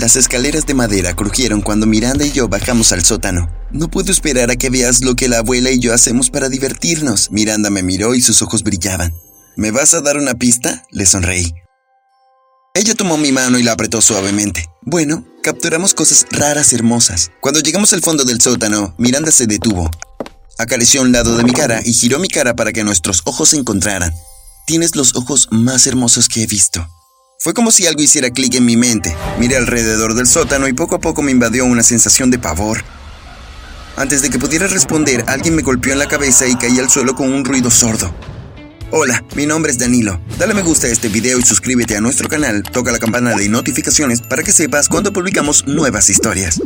Las escaleras de madera crujieron cuando Miranda y yo bajamos al sótano. No puedo esperar a que veas lo que la abuela y yo hacemos para divertirnos. Miranda me miró y sus ojos brillaban. ¿Me vas a dar una pista? Le sonreí. Ella tomó mi mano y la apretó suavemente. Bueno, capturamos cosas raras y hermosas. Cuando llegamos al fondo del sótano, Miranda se detuvo. Acarició un lado de mi cara y giró mi cara para que nuestros ojos se encontraran. Tienes los ojos más hermosos que he visto. Fue como si algo hiciera clic en mi mente. Miré alrededor del sótano y poco a poco me invadió una sensación de pavor. Antes de que pudiera responder, alguien me golpeó en la cabeza y caí al suelo con un ruido sordo. Hola, mi nombre es Danilo. Dale me gusta a este video y suscríbete a nuestro canal. Toca la campana de notificaciones para que sepas cuando publicamos nuevas historias.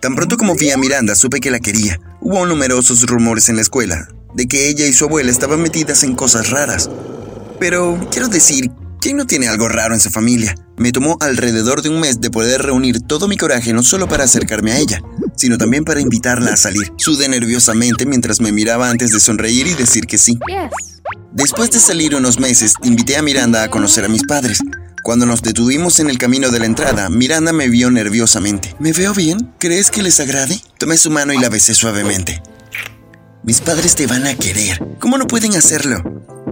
Tan pronto como vi a Miranda, supe que la quería. Hubo numerosos rumores en la escuela de que ella y su abuela estaban metidas en cosas raras. Pero quiero decir ¿Quién no tiene algo raro en su familia? Me tomó alrededor de un mes de poder reunir todo mi coraje no solo para acercarme a ella, sino también para invitarla a salir. Sudé nerviosamente mientras me miraba antes de sonreír y decir que sí. Después de salir unos meses, invité a Miranda a conocer a mis padres. Cuando nos detuvimos en el camino de la entrada, Miranda me vio nerviosamente. ¿Me veo bien? ¿Crees que les agrade? Tomé su mano y la besé suavemente. Mis padres te van a querer. ¿Cómo no pueden hacerlo?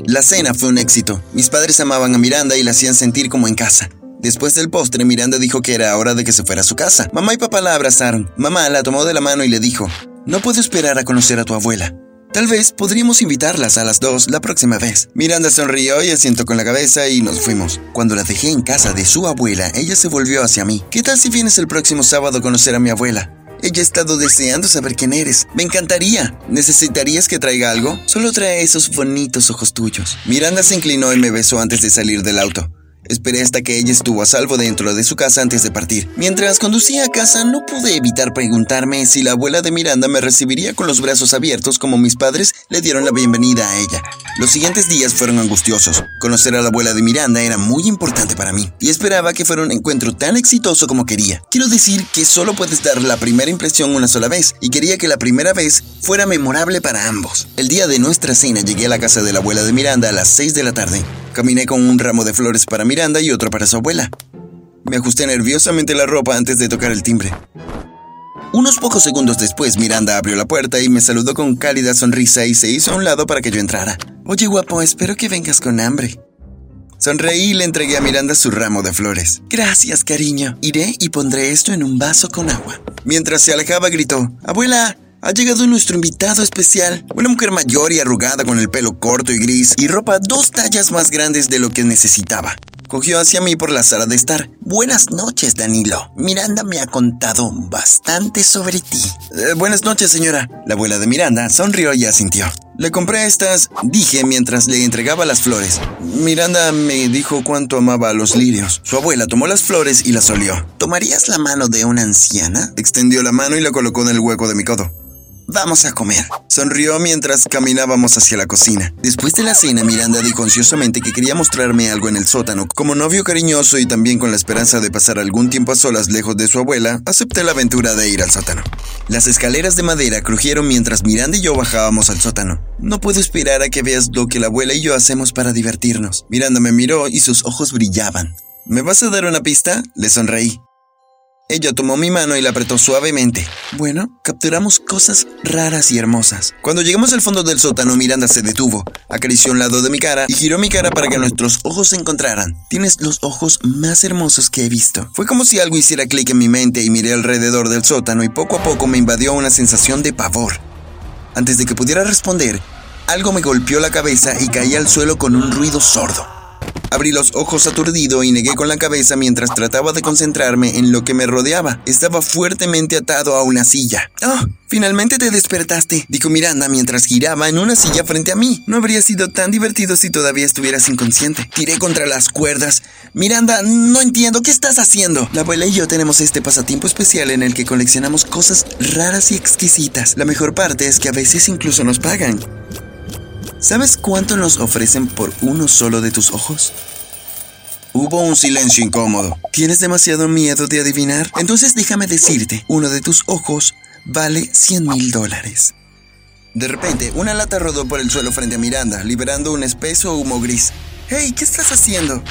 La cena fue un éxito. Mis padres amaban a Miranda y la hacían sentir como en casa. Después del postre, Miranda dijo que era hora de que se fuera a su casa. Mamá y papá la abrazaron. Mamá la tomó de la mano y le dijo, no puedo esperar a conocer a tu abuela. Tal vez podríamos invitarlas a las dos la próxima vez. Miranda sonrió y asientó con la cabeza y nos fuimos. Cuando la dejé en casa de su abuela, ella se volvió hacia mí. ¿Qué tal si vienes el próximo sábado a conocer a mi abuela? Ha estado deseando saber quién eres. Me encantaría. ¿Necesitarías que traiga algo? Solo trae esos bonitos ojos tuyos. Miranda se inclinó y me besó antes de salir del auto. Esperé hasta que ella estuvo a salvo dentro de su casa antes de partir. Mientras conducía a casa no pude evitar preguntarme si la abuela de Miranda me recibiría con los brazos abiertos como mis padres le dieron la bienvenida a ella. Los siguientes días fueron angustiosos. Conocer a la abuela de Miranda era muy importante para mí y esperaba que fuera un encuentro tan exitoso como quería. Quiero decir que solo puedes dar la primera impresión una sola vez y quería que la primera vez fuera memorable para ambos. El día de nuestra cena llegué a la casa de la abuela de Miranda a las 6 de la tarde. Caminé con un ramo de flores para Miranda y otro para su abuela. Me ajusté nerviosamente la ropa antes de tocar el timbre. Unos pocos segundos después, Miranda abrió la puerta y me saludó con cálida sonrisa y se hizo a un lado para que yo entrara. Oye, guapo, espero que vengas con hambre. Sonreí y le entregué a Miranda su ramo de flores. Gracias, cariño. Iré y pondré esto en un vaso con agua. Mientras se alejaba, gritó, Abuela, ha llegado nuestro invitado especial, una mujer mayor y arrugada con el pelo corto y gris y ropa dos tallas más grandes de lo que necesitaba. Cogió hacia mí por la sala de estar. Buenas noches, Danilo. Miranda me ha contado bastante sobre ti. Eh, buenas noches, señora. La abuela de Miranda sonrió y asintió. Le compré estas, dije mientras le entregaba las flores. Miranda me dijo cuánto amaba a los lirios. Su abuela tomó las flores y las olió. ¿Tomarías la mano de una anciana? Extendió la mano y la colocó en el hueco de mi codo. Vamos a comer. Sonrió mientras caminábamos hacia la cocina. Después de la cena, Miranda dijo ansiosamente que quería mostrarme algo en el sótano. Como novio cariñoso y también con la esperanza de pasar algún tiempo a solas lejos de su abuela, acepté la aventura de ir al sótano. Las escaleras de madera crujieron mientras Miranda y yo bajábamos al sótano. No puedo esperar a que veas lo que la abuela y yo hacemos para divertirnos. Miranda me miró y sus ojos brillaban. ¿Me vas a dar una pista? Le sonreí. Ella tomó mi mano y la apretó suavemente. Bueno, capturamos cosas raras y hermosas. Cuando llegamos al fondo del sótano, Miranda se detuvo, acarició un lado de mi cara y giró mi cara para que nuestros ojos se encontraran. Tienes los ojos más hermosos que he visto. Fue como si algo hiciera clic en mi mente y miré alrededor del sótano y poco a poco me invadió una sensación de pavor. Antes de que pudiera responder, algo me golpeó la cabeza y caí al suelo con un ruido sordo. Abrí los ojos aturdido y negué con la cabeza mientras trataba de concentrarme en lo que me rodeaba. Estaba fuertemente atado a una silla. ¡Oh! Finalmente te despertaste, dijo Miranda mientras giraba en una silla frente a mí. No habría sido tan divertido si todavía estuvieras inconsciente. Tiré contra las cuerdas. Miranda, no entiendo, ¿qué estás haciendo? La abuela y yo tenemos este pasatiempo especial en el que coleccionamos cosas raras y exquisitas. La mejor parte es que a veces incluso nos pagan. ¿Sabes cuánto nos ofrecen por uno solo de tus ojos? Hubo un silencio incómodo. ¿Tienes demasiado miedo de adivinar? Entonces déjame decirte, uno de tus ojos vale 100 mil dólares. De repente, una lata rodó por el suelo frente a Miranda, liberando un espeso humo gris. ¡Hey! ¿Qué estás haciendo?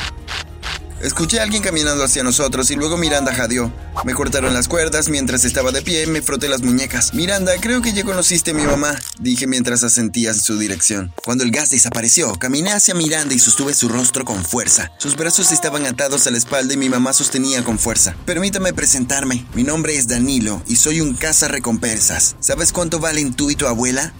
Escuché a alguien caminando hacia nosotros y luego Miranda jadeó. Me cortaron las cuerdas mientras estaba de pie, me froté las muñecas. Miranda, creo que ya conociste a mi mamá, dije mientras asentía en su dirección. Cuando el gas desapareció, caminé hacia Miranda y sostuve su rostro con fuerza. Sus brazos estaban atados a la espalda y mi mamá sostenía con fuerza. Permítame presentarme. Mi nombre es Danilo y soy un caza recompensas. ¿Sabes cuánto valen tú y tu abuela?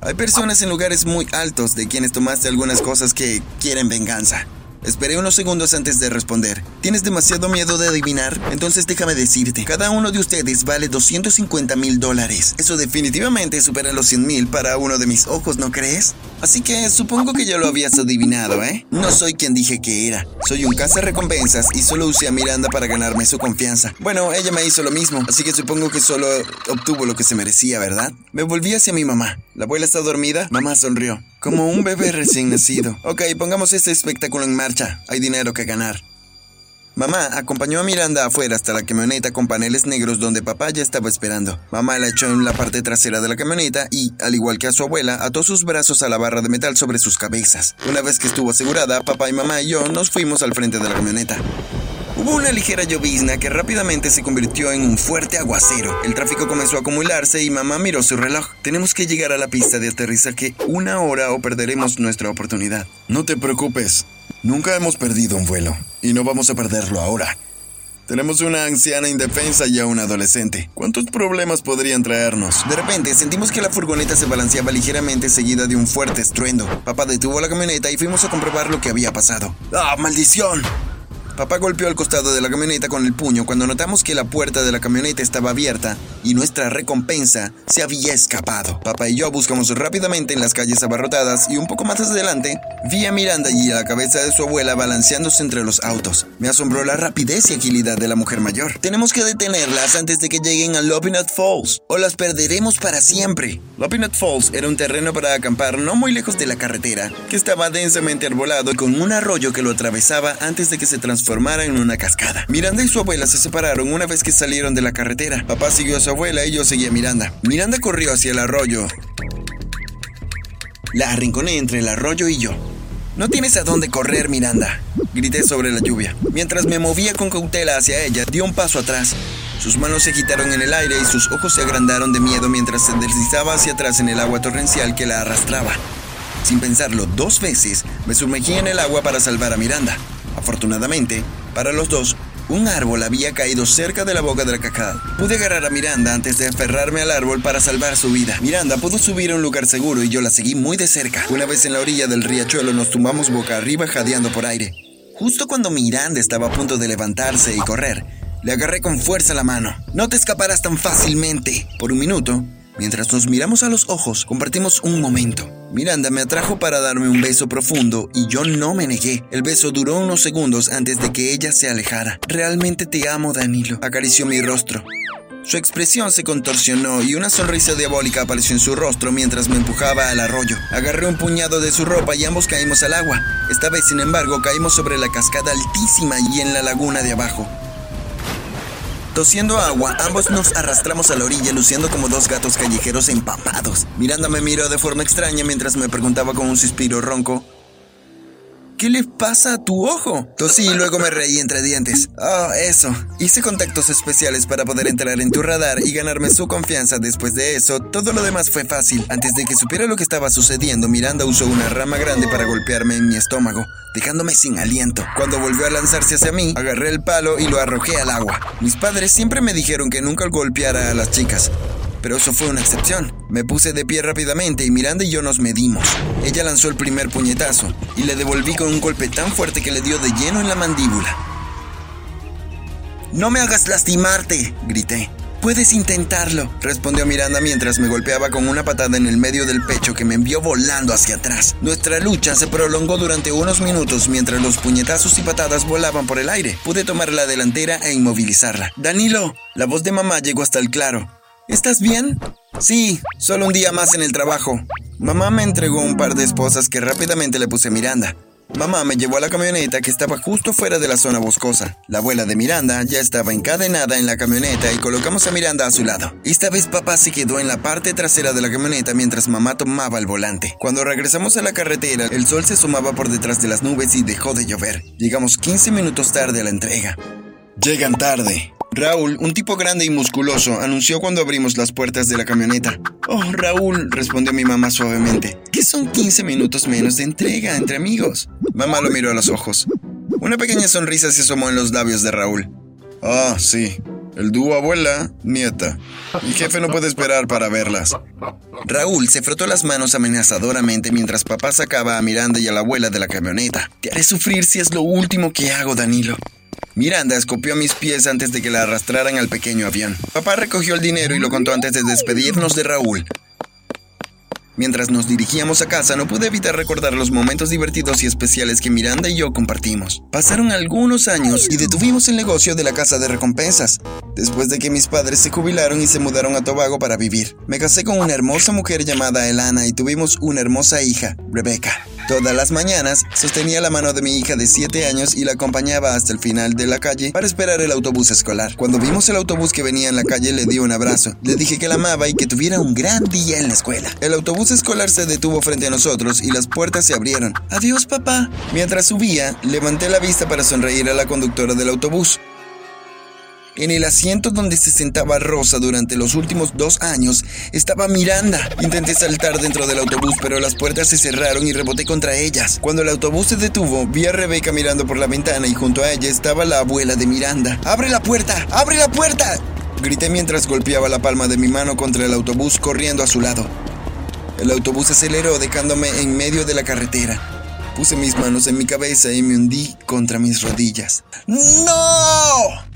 Hay personas en lugares muy altos de quienes tomaste algunas cosas que quieren venganza. Esperé unos segundos antes de responder. ¿Tienes demasiado miedo de adivinar? Entonces déjame decirte, cada uno de ustedes vale 250 mil dólares. Eso definitivamente supera los 100 mil para uno de mis ojos, ¿no crees? Así que supongo que ya lo habías adivinado, ¿eh? No soy quien dije que era. Soy un recompensas y solo usé a Miranda para ganarme su confianza. Bueno, ella me hizo lo mismo, así que supongo que solo obtuvo lo que se merecía, ¿verdad? Me volví hacia mi mamá. ¿La abuela está dormida? Mamá sonrió. Como un bebé recién nacido. Ok, pongamos este espectáculo en marcha. Hay dinero que ganar. Mamá acompañó a Miranda afuera hasta la camioneta con paneles negros donde papá ya estaba esperando. Mamá la echó en la parte trasera de la camioneta y, al igual que a su abuela, ató sus brazos a la barra de metal sobre sus cabezas. Una vez que estuvo asegurada, papá y mamá y yo nos fuimos al frente de la camioneta. Hubo una ligera llovizna que rápidamente se convirtió en un fuerte aguacero. El tráfico comenzó a acumularse y mamá miró su reloj. Tenemos que llegar a la pista de aterrizaje una hora o perderemos nuestra oportunidad. No te preocupes, Nunca hemos perdido un vuelo, y no vamos a perderlo ahora. Tenemos una anciana indefensa y a un adolescente. ¿Cuántos problemas podrían traernos? De repente sentimos que la furgoneta se balanceaba ligeramente seguida de un fuerte estruendo. Papá detuvo la camioneta y fuimos a comprobar lo que había pasado. ¡Ah, maldición! Papá golpeó al costado de la camioneta con el puño cuando notamos que la puerta de la camioneta estaba abierta y nuestra recompensa se había escapado. Papá y yo buscamos rápidamente en las calles abarrotadas y un poco más adelante vi a Miranda y a la cabeza de su abuela balanceándose entre los autos. Me asombró la rapidez y agilidad de la mujer mayor. Tenemos que detenerlas antes de que lleguen a Lopinot Falls o las perderemos para siempre. Lopinot Falls era un terreno para acampar no muy lejos de la carretera, que estaba densamente arbolado y con un arroyo que lo atravesaba antes de que se transformara transformara en una cascada. Miranda y su abuela se separaron una vez que salieron de la carretera. Papá siguió a su abuela y yo seguí a Miranda. Miranda corrió hacia el arroyo. La arrinconé entre el arroyo y yo. No tienes a dónde correr, Miranda, grité sobre la lluvia. Mientras me movía con cautela hacia ella, dio un paso atrás. Sus manos se agitaron en el aire y sus ojos se agrandaron de miedo mientras se deslizaba hacia atrás en el agua torrencial que la arrastraba. Sin pensarlo dos veces, me sumergí en el agua para salvar a Miranda. Afortunadamente, para los dos, un árbol había caído cerca de la boca de la. Pude agarrar a Miranda antes de aferrarme al árbol para salvar su vida. Miranda pudo subir a un lugar seguro y yo la seguí muy de cerca. Una vez en la orilla del riachuelo nos tumbamos boca arriba jadeando por aire. Justo cuando Miranda estaba a punto de levantarse y correr, le agarré con fuerza la mano. No te escaparás tan fácilmente. Por un minuto, Mientras nos miramos a los ojos, compartimos un momento. Miranda me atrajo para darme un beso profundo y yo no me negué. El beso duró unos segundos antes de que ella se alejara. Realmente te amo, Danilo. Acarició mi rostro. Su expresión se contorsionó y una sonrisa diabólica apareció en su rostro mientras me empujaba al arroyo. Agarré un puñado de su ropa y ambos caímos al agua. Esta vez, sin embargo, caímos sobre la cascada altísima y en la laguna de abajo. Tosiendo agua, ambos nos arrastramos a la orilla luciendo como dos gatos callejeros empapados. Miranda me miró de forma extraña mientras me preguntaba con un suspiro ronco. ¿Qué le pasa a tu ojo? Tosí y luego me reí entre dientes. Oh, eso. Hice contactos especiales para poder entrar en tu radar y ganarme su confianza. Después de eso, todo lo demás fue fácil. Antes de que supiera lo que estaba sucediendo, Miranda usó una rama grande para golpearme en mi estómago, dejándome sin aliento. Cuando volvió a lanzarse hacia mí, agarré el palo y lo arrojé al agua. Mis padres siempre me dijeron que nunca golpeara a las chicas pero eso fue una excepción. Me puse de pie rápidamente y Miranda y yo nos medimos. Ella lanzó el primer puñetazo y le devolví con un golpe tan fuerte que le dio de lleno en la mandíbula. No me hagas lastimarte, grité. Puedes intentarlo, respondió Miranda mientras me golpeaba con una patada en el medio del pecho que me envió volando hacia atrás. Nuestra lucha se prolongó durante unos minutos mientras los puñetazos y patadas volaban por el aire. Pude tomar la delantera e inmovilizarla. Danilo, la voz de mamá llegó hasta el claro. ¿Estás bien? Sí, solo un día más en el trabajo. Mamá me entregó un par de esposas que rápidamente le puse Miranda. Mamá me llevó a la camioneta que estaba justo fuera de la zona boscosa. La abuela de Miranda ya estaba encadenada en la camioneta y colocamos a Miranda a su lado. Esta vez papá se quedó en la parte trasera de la camioneta mientras mamá tomaba el volante. Cuando regresamos a la carretera, el sol se asomaba por detrás de las nubes y dejó de llover. Llegamos 15 minutos tarde a la entrega. Llegan tarde. Raúl, un tipo grande y musculoso, anunció cuando abrimos las puertas de la camioneta. Oh, Raúl, respondió mi mamá suavemente. ¿Qué son 15 minutos menos de entrega entre amigos? Mamá lo miró a los ojos. Una pequeña sonrisa se asomó en los labios de Raúl. Ah, sí. El dúo abuela, nieta. Mi jefe no puede esperar para verlas. Raúl se frotó las manos amenazadoramente mientras papá sacaba a Miranda y a la abuela de la camioneta. Te haré sufrir si es lo último que hago, Danilo. Miranda escopió mis pies antes de que la arrastraran al pequeño avión. Papá recogió el dinero y lo contó antes de despedirnos de Raúl. Mientras nos dirigíamos a casa no pude evitar recordar los momentos divertidos y especiales que Miranda y yo compartimos. Pasaron algunos años y detuvimos el negocio de la casa de recompensas, después de que mis padres se jubilaron y se mudaron a Tobago para vivir. Me casé con una hermosa mujer llamada Elana y tuvimos una hermosa hija, Rebecca. Todas las mañanas sostenía la mano de mi hija de 7 años y la acompañaba hasta el final de la calle para esperar el autobús escolar. Cuando vimos el autobús que venía en la calle le di un abrazo. Le dije que la amaba y que tuviera un gran día en la escuela. El autobús escolar se detuvo frente a nosotros y las puertas se abrieron. Adiós papá. Mientras subía, levanté la vista para sonreír a la conductora del autobús. En el asiento donde se sentaba Rosa durante los últimos dos años estaba Miranda. Intenté saltar dentro del autobús, pero las puertas se cerraron y reboté contra ellas. Cuando el autobús se detuvo, vi a Rebeca mirando por la ventana y junto a ella estaba la abuela de Miranda. ¡Abre la puerta! ¡Abre la puerta! Grité mientras golpeaba la palma de mi mano contra el autobús corriendo a su lado. El autobús aceleró dejándome en medio de la carretera. Puse mis manos en mi cabeza y me hundí contra mis rodillas. ¡No!